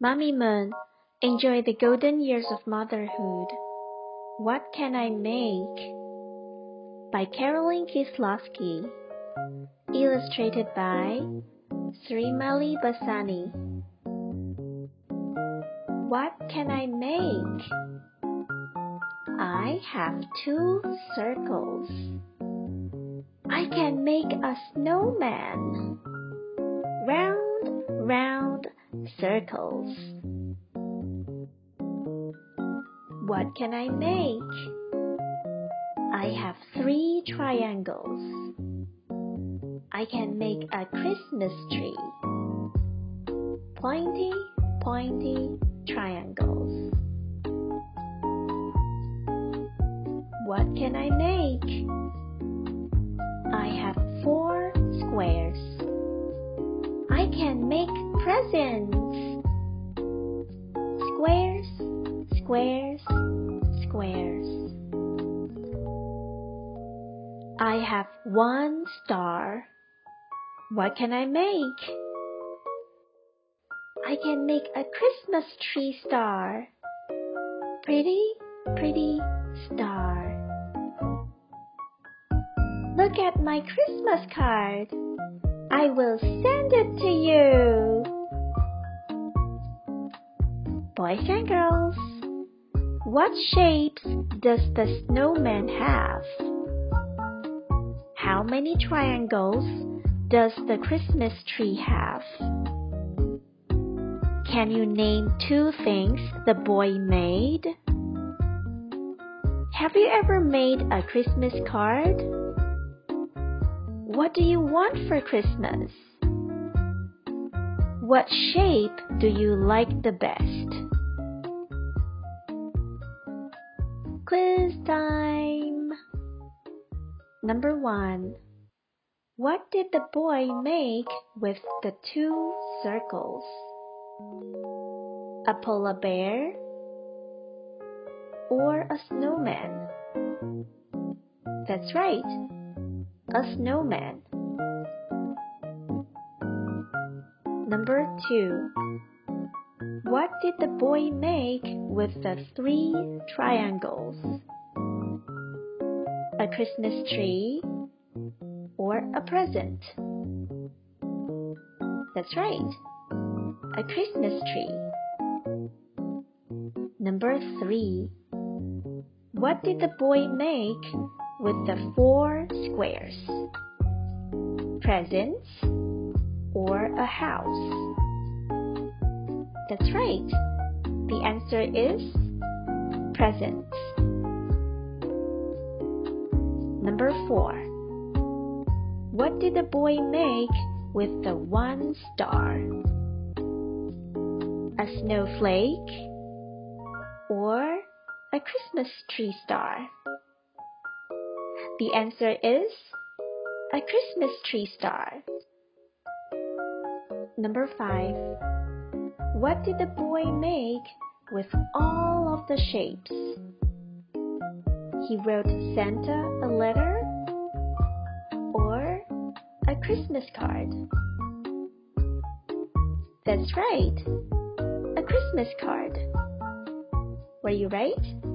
Mommy Moon, enjoy the golden years of motherhood. What can I make? By Caroline Kisloski. Illustrated by Srimalie Bassani. What can I make? I have two circles. I can make a snowman. Round, round circles. What can I make? I have three triangles. I can make a Christmas tree. Pointy, pointy triangles. What can I make? I have four squares. I can make presents. Squares, squares, squares. I have one star. What can I make? I can make a Christmas tree star. Pretty, pretty star. Look at my Christmas card. I will send it to you. Boys and girls, what shapes does the snowman have? How many triangles does the Christmas tree have? Can you name two things the boy made? Have you ever made a Christmas card? What do you want for Christmas? What shape do you like the best? Quiz time! Number one. What did the boy make with the two circles? A polar bear or a snowman? That's right, a snowman. Number two. What did the boy make with the three triangles? A Christmas tree or a present? That's right, a Christmas tree. Number three. What did the boy make with the four squares? Presents or a house? That's right. The answer is presents. Number four. What did the boy make with the one star? A snowflake or a Christmas tree star? The answer is a Christmas tree star. Number five. What did the boy make with all of the shapes? He wrote Santa a letter or a Christmas card? That's right, a Christmas card. Were you right?